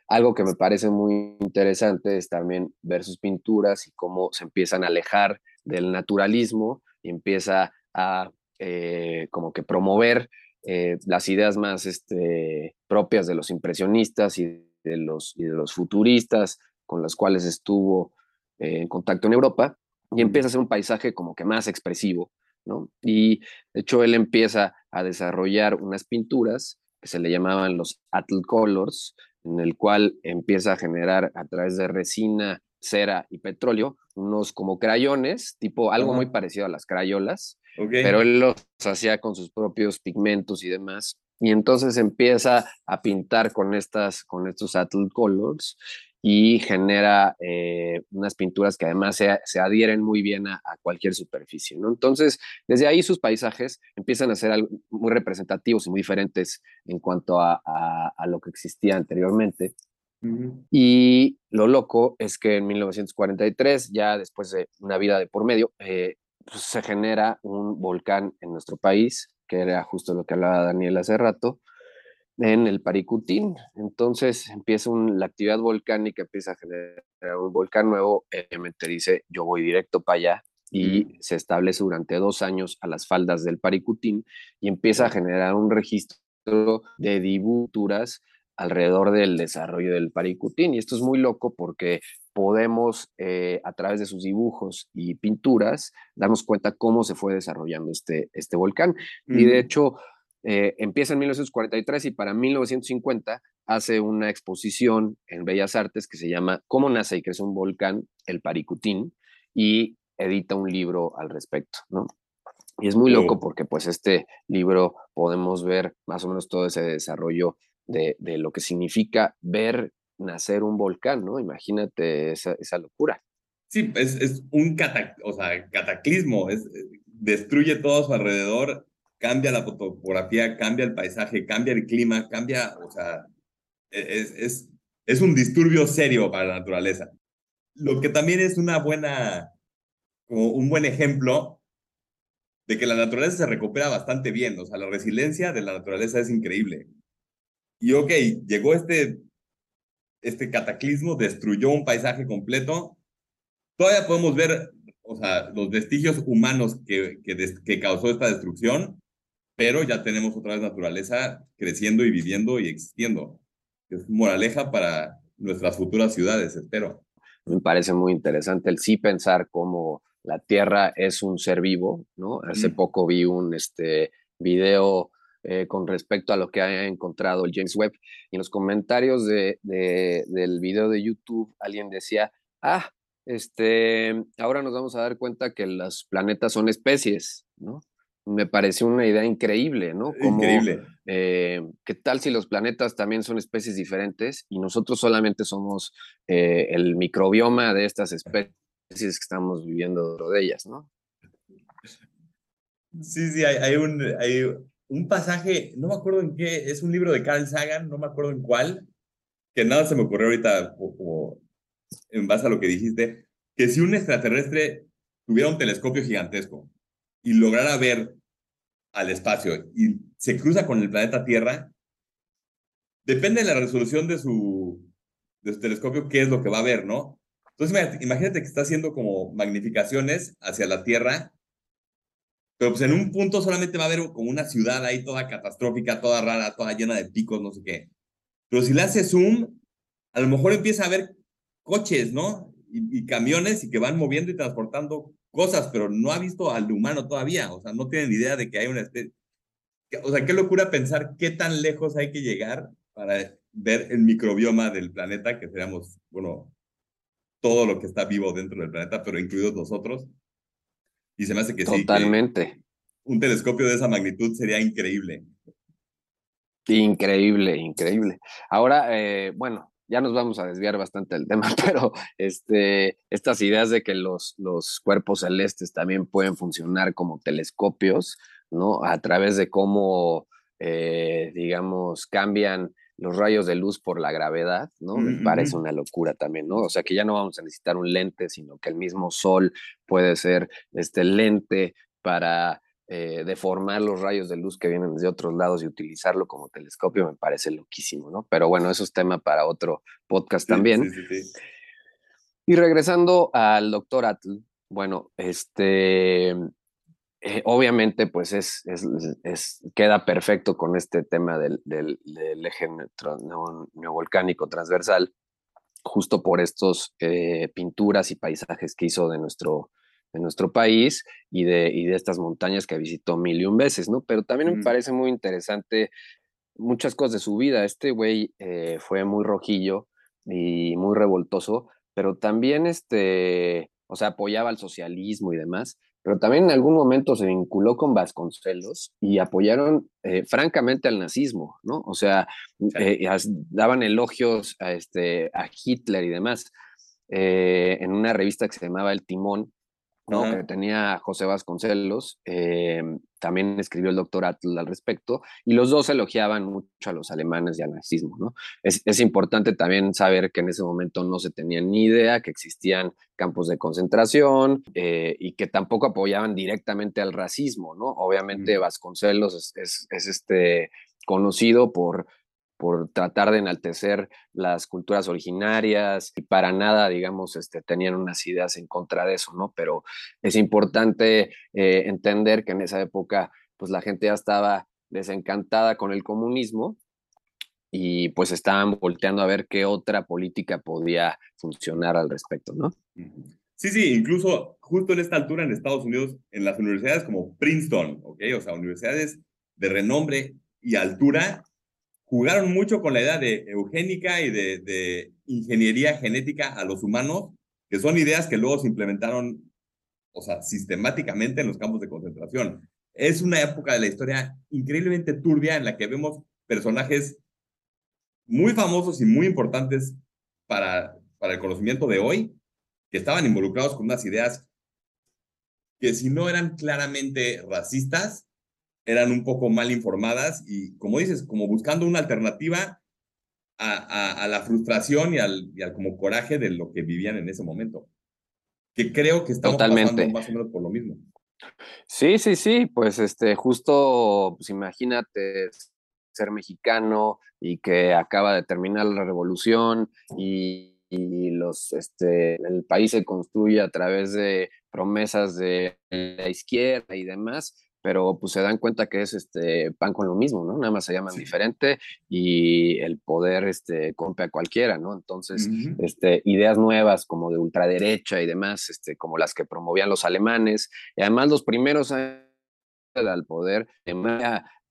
algo que me parece muy interesante es también ver sus pinturas y cómo se empiezan a alejar del naturalismo y empieza a eh, como que promover eh, las ideas más este, propias de los impresionistas y de los, y de los futuristas con los cuales estuvo eh, en contacto en Europa y empieza a ser un paisaje como que más expresivo, ¿no? Y de hecho él empieza a desarrollar unas pinturas que se le llamaban los Atl Colors, en el cual empieza a generar a través de resina, cera y petróleo unos como crayones, tipo algo muy parecido a las crayolas, pero él los hacía con sus propios pigmentos y demás. Y entonces empieza a pintar con, estas, con estos Atl Colors y genera eh, unas pinturas que además se, adhieren muy bien a, cualquier superficie. ¿no? Entonces, desde ahí sus paisajes empiezan a ser muy representativos y muy diferentes en cuanto a, lo que existía anteriormente. Y lo loco es que en 1943, ya después de una vida de por medio, eh, pues, se genera un volcán en nuestro país, que era justo lo que hablaba Daniel hace rato, en el Paricutín. Entonces empieza la actividad volcánica, empieza a generar un volcán nuevo. Obviamente dice, yo voy directo para allá y se establece durante dos años a las faldas del Paricutín y empieza a generar un registro de dibuturas alrededor del desarrollo del Paricutín. Y esto es muy loco porque podemos, eh, a través de sus dibujos y pinturas, darnos cuenta cómo se fue desarrollando este, este volcán. Y de hecho, eh, empieza en 1943 y para 1950 hace una exposición en Bellas Artes que se llama ¿Cómo nace y crece un volcán? El Paricutín y edita un libro al respecto, ¿no? Y es muy loco porque pues este libro podemos ver más o menos todo ese desarrollo de, de lo que significa ver nacer un volcán, ¿no? Imagínate esa, esa locura.
Sí, es, es un o sea, cataclismo, es, destruye todo a su alrededor, cambia la fotografía, cambia el paisaje, cambia el clima, cambia, o sea, e, es, es, es un disturbio serio para la naturaleza. Lo que también es una buena, como un buen ejemplo de que la naturaleza se recupera bastante bien, o sea, la resiliencia de la naturaleza es increíble. Y ok, llegó este, este cataclismo, destruyó un paisaje completo, todavía podemos ver, o sea, los vestigios humanos que, que, que causó esta destrucción, pero ya tenemos otra vez naturaleza creciendo y viviendo y existiendo. Es moraleja para nuestras futuras ciudades, espero.
Me parece muy interesante el sí pensar cómo la Tierra es un ser vivo, ¿no? Hace poco vi un este, video eh, con respecto a lo que ha encontrado el James Webb y en los comentarios de, del video de YouTube alguien decía, ah, este, ahora nos vamos a dar cuenta que los planetas son especies, ¿no? Me pareció una idea increíble, ¿no?
increíble.
Eh, ¿Qué tal si los planetas también son especies diferentes y nosotros solamente somos eh, el microbioma de estas especies? que estamos viviendo dentro de ellas, ¿no?
Sí, sí, hay, un, hay un pasaje, no me acuerdo en qué, es un libro de Carl Sagan, no me acuerdo en cuál, que nada se me ocurrió ahorita como en base a lo que dijiste, que si un extraterrestre tuviera un telescopio gigantesco y lograra ver al espacio y se cruza con el planeta Tierra, depende de la resolución de su, telescopio qué es lo que va a ver, ¿no? Entonces, imagínate que está haciendo como magnificaciones hacia la Tierra, pero pues en un punto solamente va a haber como una ciudad ahí toda catastrófica, toda rara, toda llena de picos, no sé qué. Pero si le hace zoom, a lo mejor empieza a ver coches, ¿no? Y, camiones y que van moviendo y transportando cosas, pero no ha visto al humano todavía, o sea, no tienen idea de que hay una especie. O sea, qué locura pensar qué tan lejos hay que llegar para ver el microbioma del planeta, que seríamos, bueno, todo lo que está vivo dentro del planeta, pero incluidos nosotros. Y se me hace que
sí. Totalmente.
un telescopio de esa magnitud sería increíble.
Increíble, increíble. Ahora, eh, bueno, ya nos vamos a desviar bastante del tema, pero este, estas ideas de que los, los cuerpos celestes también pueden funcionar como telescopios, ¿no? A través de cómo, eh, digamos, cambian los rayos de luz por la gravedad, ¿no? Me parece una locura también, ¿no? O sea, que ya no vamos a necesitar un lente, sino que el mismo sol puede ser este lente para eh, deformar los rayos de luz que vienen de otros lados y utilizarlo como telescopio, me parece loquísimo, ¿no? Pero bueno, eso es tema para otro podcast también. y regresando al doctor Atl, bueno, este, eh, obviamente, pues es, es, queda perfecto con este tema del, del, eje neovolcánico transversal, justo por estos eh, pinturas y paisajes que hizo de nuestro, de nuestro país y de, y de estas montañas que visitó mil y un veces, ¿no? Pero también me parece muy interesante muchas cosas de su vida. Este güey eh, fue muy rojillo y muy revoltoso, pero también, este, o sea, apoyaba al socialismo y demás, pero también en algún momento se vinculó con Vasconcelos y apoyaron eh, francamente al nazismo, ¿no? O sea, eh, daban elogios a, este, a Hitler y demás. Eh, en una revista que se llamaba El Timón, ¿no? que tenía José Vasconcelos, también escribió el doctor Atl al respecto, y los dos elogiaban mucho a los alemanes y al nazismo. ¿no? Es, es, importante también saber que en ese momento no se tenía ni idea que existían campos de concentración eh, y que tampoco apoyaban directamente al racismo. ¿no? Obviamente Vasconcelos es, es, este, conocido por por tratar de enaltecer las culturas originarias y para nada, digamos, este, tenían unas ideas en contra de eso, ¿no? Pero es importante eh, entender que en esa época, pues la gente ya estaba desencantada con el comunismo y pues estaban volteando a ver qué otra política podía funcionar al respecto, ¿no?
Sí, sí, incluso justo en esta altura en Estados Unidos, en las universidades como Princeton, ¿ok? O sea, universidades de renombre y altura, jugaron mucho con la idea de eugénica y de, ingeniería genética a los humanos, que son ideas que luego se implementaron, o sea, sistemáticamente en los campos de concentración. Es una época de la historia increíblemente turbia en la que vemos personajes muy famosos y muy importantes para, para el conocimiento de hoy, que estaban involucrados con unas ideas que si no eran claramente racistas, eran un poco mal informadas y, como dices, como buscando una alternativa a, a, la frustración y al, y al, como coraje de lo que vivían en ese momento. Que creo que estamos pasando más o menos por lo mismo.
Sí, sí, sí, pues este, justo, pues imagínate ser mexicano y que acaba de terminar la revolución y, los, este, el país se construye a través de promesas de la izquierda y demás, pero pues se dan cuenta que es este pan con lo mismo, ¿no? Nada más se llaman diferente y el poder este compre a cualquiera, ¿no? Entonces, este ideas nuevas como de ultraderecha y demás, este como las que promovían los alemanes, y además los primeros años al poder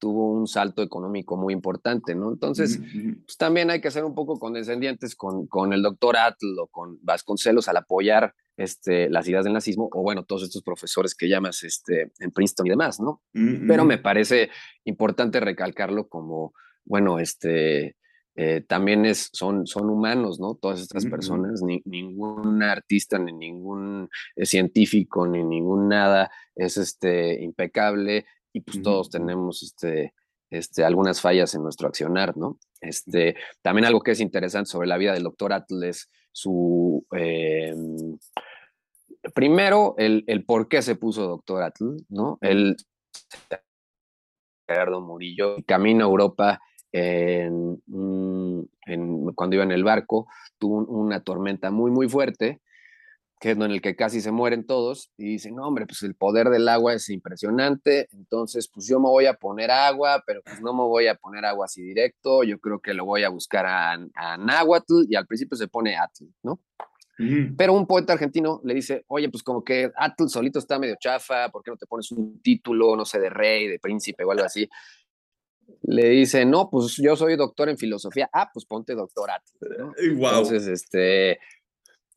tuvo un salto económico muy importante, ¿no? Entonces, pues, también hay que ser un poco condescendientes con, con el doctor Atl o con Vasconcelos al apoyar este, las ideas del nazismo, o bueno, todos estos profesores que llamas este, en Princeton y demás, ¿no? Pero me parece importante recalcarlo como, bueno, este, eh, también es, son, son humanos, ¿no? Todas estas personas, ni, ningún artista, ni ningún eh, científico, ni ningún nada es este, impecable y pues todos tenemos este, este, algunas fallas en nuestro accionar, ¿no? Este, también algo que es interesante sobre la vida del doctor Atles, su... Em, primero, el, el, por qué se puso doctor Atl, ¿no? Él, Gerardo Murillo, camina a Europa en, en, cuando iba en el barco, tuvo una tormenta muy, muy fuerte que es en el que casi se mueren todos, y dicen, no, hombre, pues el poder del agua es impresionante, entonces pues yo me voy a poner agua, pero pues no me voy a poner agua así directo, yo creo que lo voy a buscar a, a Nahuatl, y al principio se pone Atl, ¿no? Pero un poeta argentino le dice, oye, pues como que Atl solito está medio chafa, ¿por qué no te pones un título, no sé, de rey, de príncipe o algo así? Le dice, no, pues yo soy doctor en filosofía. Ah, pues ponte doctor Atl. ¿no? Entonces, este,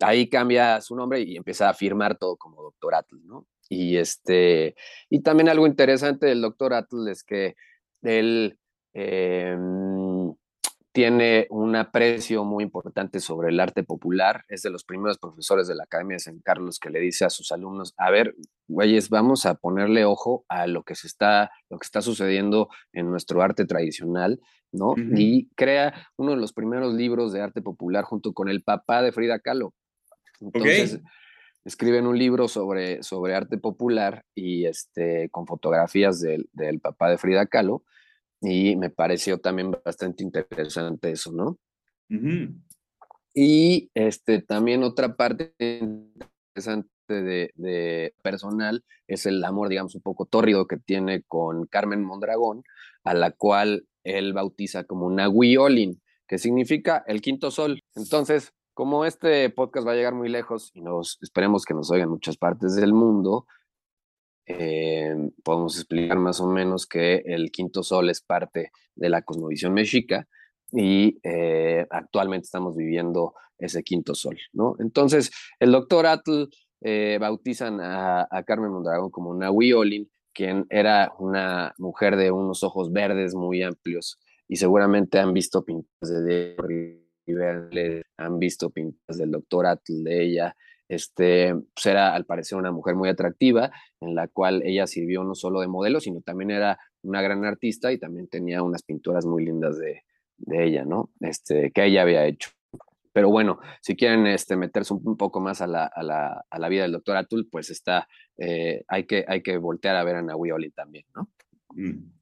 ahí cambia su nombre y empieza a firmar todo como doctor Atl, ¿no? Y, este, y también algo interesante del doctor Atl es que él em, tiene un aprecio muy importante sobre el arte popular. Es de los primeros profesores de la Academia de San Carlos que le dice a sus alumnos, a ver, güeyes, vamos a ponerle ojo a lo que se está, lo que está sucediendo en nuestro arte tradicional, ¿no? Y crea uno de los primeros libros de arte popular junto con el papá de Frida Kahlo, entonces, escriben un libro sobre, sobre arte popular y este, con fotografías del, del papá de Frida Kahlo, y me pareció también bastante interesante eso, ¿no? Y este, también otra parte interesante de, de, personal es el amor, digamos, un poco tórrido que tiene con Carmen Mondragón, a la cual él bautiza como Nahuiolin, que significa el quinto sol. Entonces, como este podcast va a llegar muy lejos y nos esperemos que nos oigan muchas partes del mundo, eh, podemos explicar más o menos que el quinto sol es parte de la cosmovisión mexica y eh, actualmente estamos viviendo ese quinto sol, ¿no? Entonces, el doctor Atl eh, bautizan a, Carmen Mondragón como Nahui Olin, quien era una mujer de unos ojos verdes muy amplios y seguramente han visto pinturas de le han visto pintas del doctor Atl de ella. Este, pues era al parecer una mujer muy atractiva, en la cual ella sirvió no solo de modelo, sino también era una gran artista y también tenía unas pinturas muy lindas de, de ella, ¿no? Este, que ella había hecho. Pero bueno, si quieren este, meterse un, poco más a la, a, la, a la, vida del doctor Atul, pues está, eh, hay, que, hay que voltear a ver a Nahui Oli también, ¿no? Mm.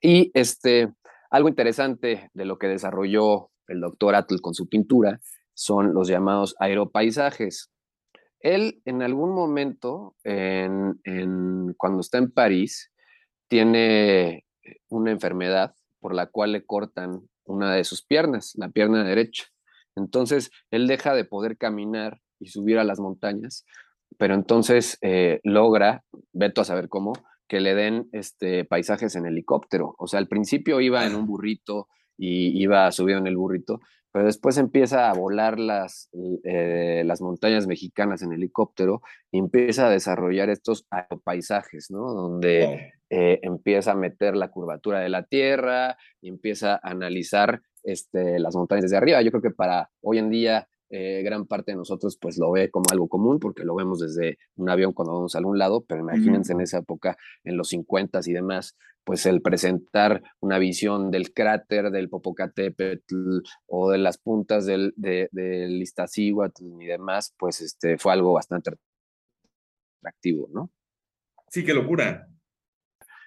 Y este, algo interesante de lo que desarrolló el doctor Atl con su pintura, son los llamados aeropaisajes. Él en algún momento, cuando está en París, tiene una enfermedad por la cual le cortan una de sus piernas, la pierna derecha. Entonces, él deja de poder caminar y subir a las montañas, pero entonces eh, logra, veto a saber cómo, que le den este, paisajes en helicóptero. O sea, al principio iba en un burrito y iba subido en el burrito, pero después empieza a volar las, eh, las montañas mexicanas en helicóptero y empieza a desarrollar estos paisajes, ¿no? Donde eh, empieza a meter la curvatura de la Tierra y empieza a analizar este, las montañas desde arriba. Yo creo que para hoy en día eh, gran parte de nosotros pues lo ve como algo común porque lo vemos desde un avión cuando vamos a algún lado, pero imagínense en esa época, en los 50 y demás, pues el presentar una visión del cráter del Popocatépetl o de las puntas del, de, del Iztaccíhuatl y demás, pues este, fue algo bastante atractivo, ¿no?
Sí, qué locura.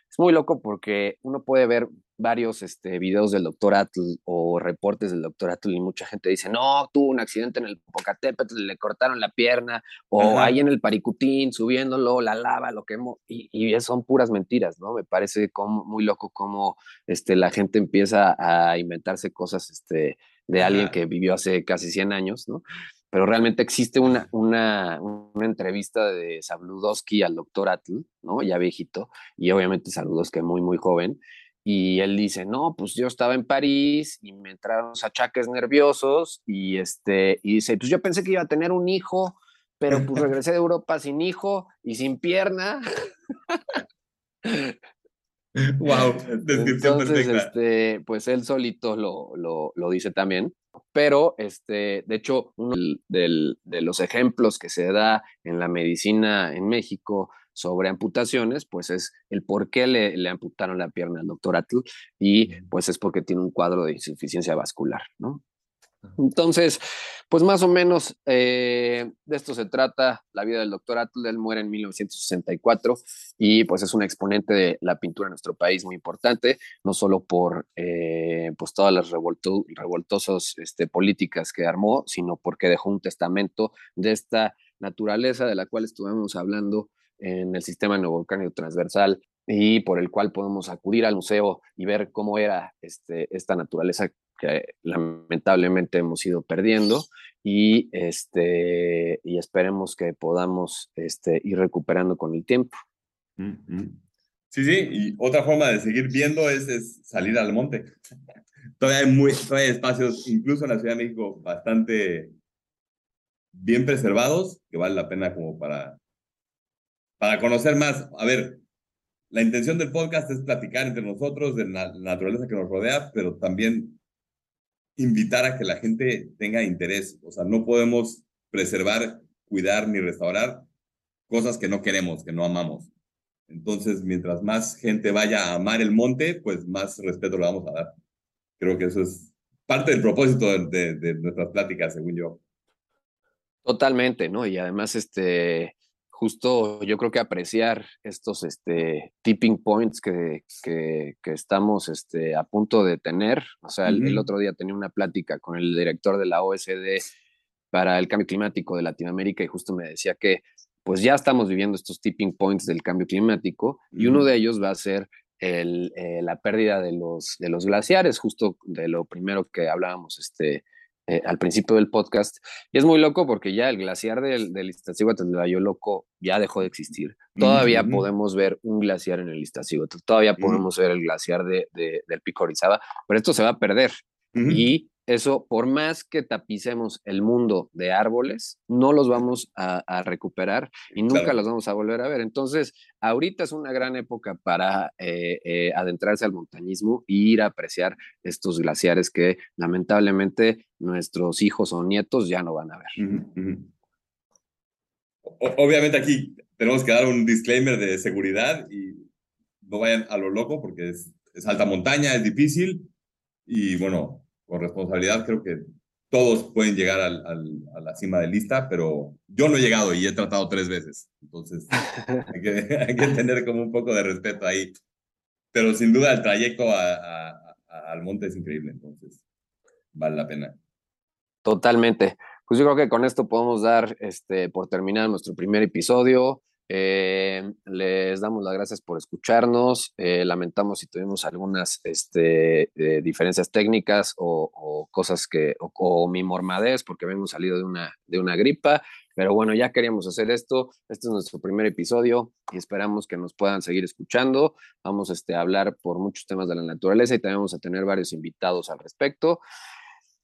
Es muy loco porque uno puede ver varios este, videos del doctor Atl o reportes del doctor Atl y mucha gente dice, no, tuvo un accidente en el Popocatépetl, le cortaron la pierna, o ahí en el Paricutín, subiéndolo, la lava, lo quemó, y, y son puras mentiras, ¿no? Me parece como, muy loco cómo este, la gente empieza a inventarse cosas este, de alguien que vivió hace casi 100 años, ¿no? Pero realmente existe una, una, una entrevista de Sabludowski al doctor Atl, ¿no? Ya viejito, y obviamente Sabludowski muy, muy joven, y él dice, no, pues yo estaba en París y me entraron los achaques nerviosos y, este, y dice, pues yo pensé que iba a tener un hijo, pero pues regresé de Europa sin hijo y sin pierna.
Wow, descripción
Entonces, este, pues él solito lo, lo, lo, dice también. Pero, este, de hecho, uno del, de los ejemplos que se da en la medicina en México sobre amputaciones, pues es el por qué le, le amputaron la pierna al doctor Atl y pues es porque tiene un cuadro de insuficiencia vascular, ¿no? Entonces, pues más o menos eh, de esto se trata la vida del doctor Atl. Él muere en 1964 y pues es un exponente de la pintura en nuestro país muy importante, no solo por eh, pues todas las revolto, revoltosas este, políticas que armó, sino porque dejó un testamento de esta naturaleza de la cual estuvimos hablando en el sistema neovolcánico transversal y por el cual podemos acudir al museo y ver cómo era este, esta naturaleza que lamentablemente hemos ido perdiendo y, este, y esperemos que podamos este, ir recuperando con el tiempo.
Sí, sí, y otra forma de seguir viendo es, es salir al monte. Todavía hay, muy, todavía hay espacios, incluso en la Ciudad de México, bastante bien preservados, que vale la pena como para para conocer más. A ver, la intención del podcast es platicar entre nosotros de la naturaleza que nos rodea, pero también invitar a que la gente tenga interés. O sea, no podemos preservar, cuidar ni restaurar cosas que no queremos, que no amamos. Entonces, mientras más gente vaya a amar el monte, pues más respeto le vamos a dar. Creo que eso es parte del propósito de, de nuestras pláticas, según yo.
Totalmente, ¿no? Y además, este, justo yo creo que apreciar estos este, tipping points que, que, que estamos este, a punto de tener. O sea, el, el, otro día tenía una plática con el director de la OSD para el cambio climático de Latinoamérica y justo me decía que pues ya estamos viviendo estos tipping points del cambio climático y uno de ellos va a ser el, eh, la pérdida de los, de los glaciares, justo de lo primero que hablábamos este, eh, al principio del podcast. Y es muy loco porque ya el glaciar del, del Iztaccíhuatl de Loco ya dejó de existir. Todavía podemos ver un glaciar en el Iztaccíhuatl, todavía podemos ver el glaciar de, de, del Pico Orizaba, pero esto se va a perder. Y eso, por más que tapicemos el mundo de árboles, no los vamos a, recuperar y nunca claro. los vamos a volver a ver. Entonces, ahorita es una gran época para eh, eh, adentrarse al montañismo e ir a apreciar estos glaciares que lamentablemente nuestros hijos o nietos ya no van a ver. Uh -huh.
Obviamente aquí tenemos que dar un disclaimer de seguridad y no vayan a lo loco porque es, es alta montaña, es difícil y bueno, con responsabilidad, creo que todos pueden llegar al, al, a la cima de lista, pero yo no he llegado y he tratado tres veces. Entonces, hay que, hay que tener como un poco de respeto ahí. Pero sin duda el trayecto a, a, a, al monte es increíble, entonces vale la pena.
Totalmente. Pues yo creo que con esto podemos dar este, por terminar nuestro primer episodio. Eh, les damos las gracias por escucharnos. Eh, lamentamos si tuvimos algunas este, eh, diferencias técnicas o, cosas que, o, o mi mormadez, porque habíamos salido de una, de una gripa. Pero bueno, ya queríamos hacer esto. Este es nuestro primer episodio y esperamos que nos puedan seguir escuchando. Vamos este, a hablar por muchos temas de la naturaleza y también vamos a tener varios invitados al respecto.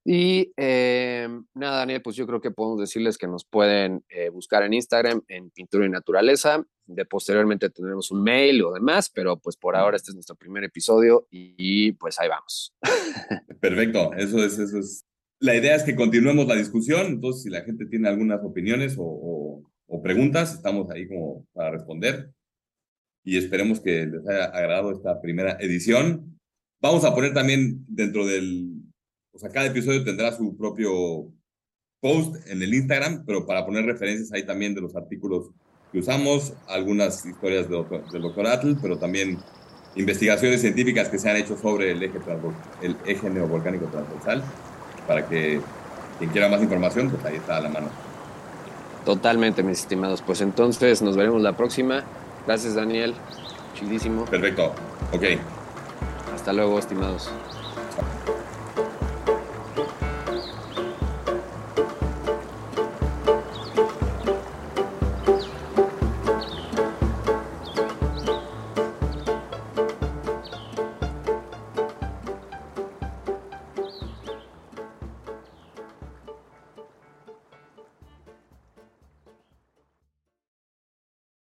Y eh, nada, Daniel, pues yo creo que podemos decirles que nos pueden eh, buscar en Instagram en Pintura y Naturaleza. De posteriormente tendremos un mail o demás, pero pues por ahora este es nuestro primer episodio y, pues ahí vamos.
Perfecto, eso es, eso es. La idea es que continuemos la discusión, entonces si la gente tiene algunas opiniones o, o preguntas, estamos ahí como para responder y esperemos que les haya agradado esta primera edición. Vamos a poner también dentro del o sea, cada episodio tendrá su propio post en el Instagram, pero para poner referencias ahí también de los artículos que usamos, algunas historias del doctor, Atl, pero también investigaciones científicas que se han hecho sobre el eje, el eje neovolcánico transversal, para que quien quiera más información, pues ahí está a la mano.
Totalmente, mis estimados. Pues entonces nos veremos la próxima. Gracias, Daniel. Chidísimo.
Perfecto. Ok.
Hasta luego, estimados.